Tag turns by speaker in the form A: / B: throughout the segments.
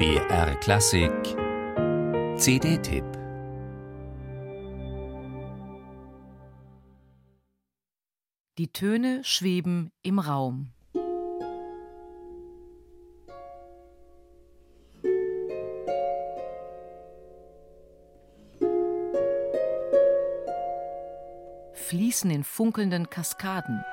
A: BR Klassik CD-Tipp
B: Die Töne schweben im Raum. Fließen in funkelnden Kaskaden.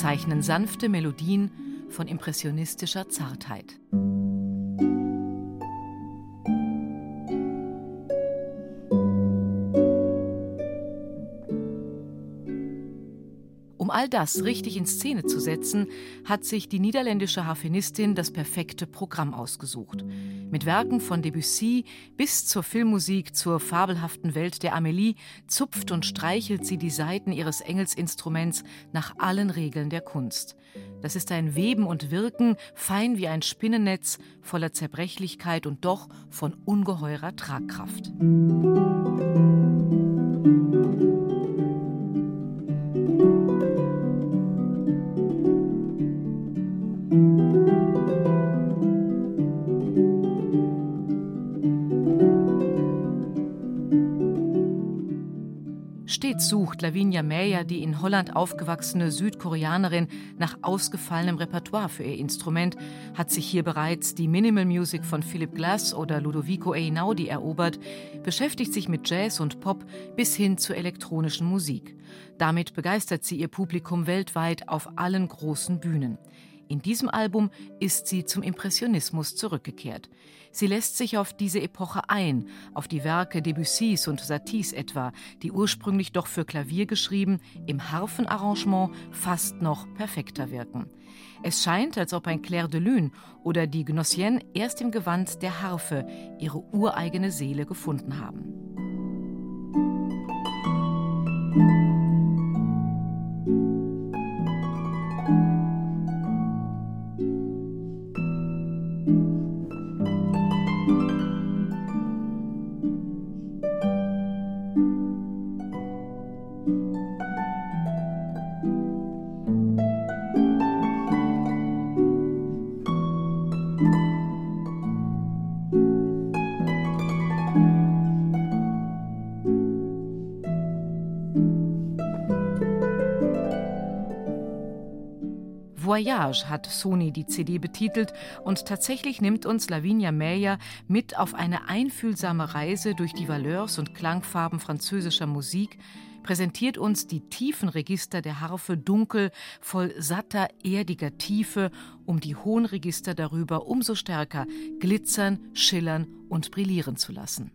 B: Zeichnen sanfte Melodien von impressionistischer Zartheit. Um all das richtig in Szene zu setzen, hat sich die niederländische Harfenistin das perfekte Programm ausgesucht. Mit Werken von Debussy bis zur Filmmusik zur fabelhaften Welt der Amélie zupft und streichelt sie die Saiten ihres Engelsinstruments nach allen Regeln der Kunst. Das ist ein Weben und Wirken, fein wie ein Spinnennetz, voller Zerbrechlichkeit und doch von ungeheurer Tragkraft. Stets sucht Lavinia Meyer, die in Holland aufgewachsene Südkoreanerin, nach ausgefallenem Repertoire für ihr Instrument, hat sich hier bereits die Minimal Music von Philip Glass oder Ludovico Einaudi erobert, beschäftigt sich mit Jazz und Pop bis hin zur elektronischen Musik. Damit begeistert sie ihr Publikum weltweit auf allen großen Bühnen. In diesem Album ist sie zum Impressionismus zurückgekehrt. Sie lässt sich auf diese Epoche ein, auf die Werke Debussys und Saties etwa, die ursprünglich doch für Klavier geschrieben, im Harfenarrangement fast noch perfekter wirken. Es scheint, als ob ein Clair de Lune oder die Gnossienne erst im Gewand der Harfe ihre ureigene Seele gefunden haben. thank you Voyage hat Sony die CD betitelt und tatsächlich nimmt uns Lavinia Meyer mit auf eine einfühlsame Reise durch die Valeurs und Klangfarben französischer Musik, präsentiert uns die tiefen Register der Harfe dunkel, voll satter, erdiger Tiefe, um die hohen Register darüber umso stärker glitzern, schillern und brillieren zu lassen.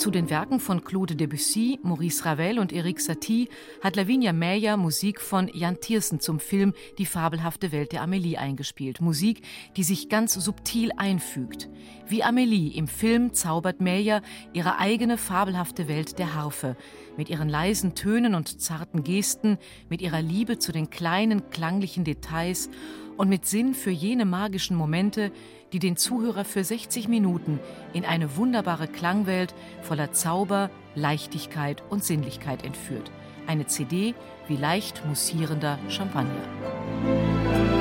B: Zu den Werken von Claude Debussy, Maurice Ravel und Eric Satie hat Lavinia Meyer Musik von Jan Tiersen zum Film Die fabelhafte Welt der Amelie eingespielt. Musik, die sich ganz subtil einfügt. Wie Amelie im Film zaubert Meyer ihre eigene fabelhafte Welt der Harfe. Mit ihren leisen Tönen und zarten Gesten, mit ihrer Liebe zu den kleinen klanglichen Details und mit Sinn für jene magischen Momente, die den Zuhörer für 60 Minuten in eine wunderbare Klangwelt voller Zauber, Leichtigkeit und Sinnlichkeit entführt. Eine CD wie leicht mussierender Champagner.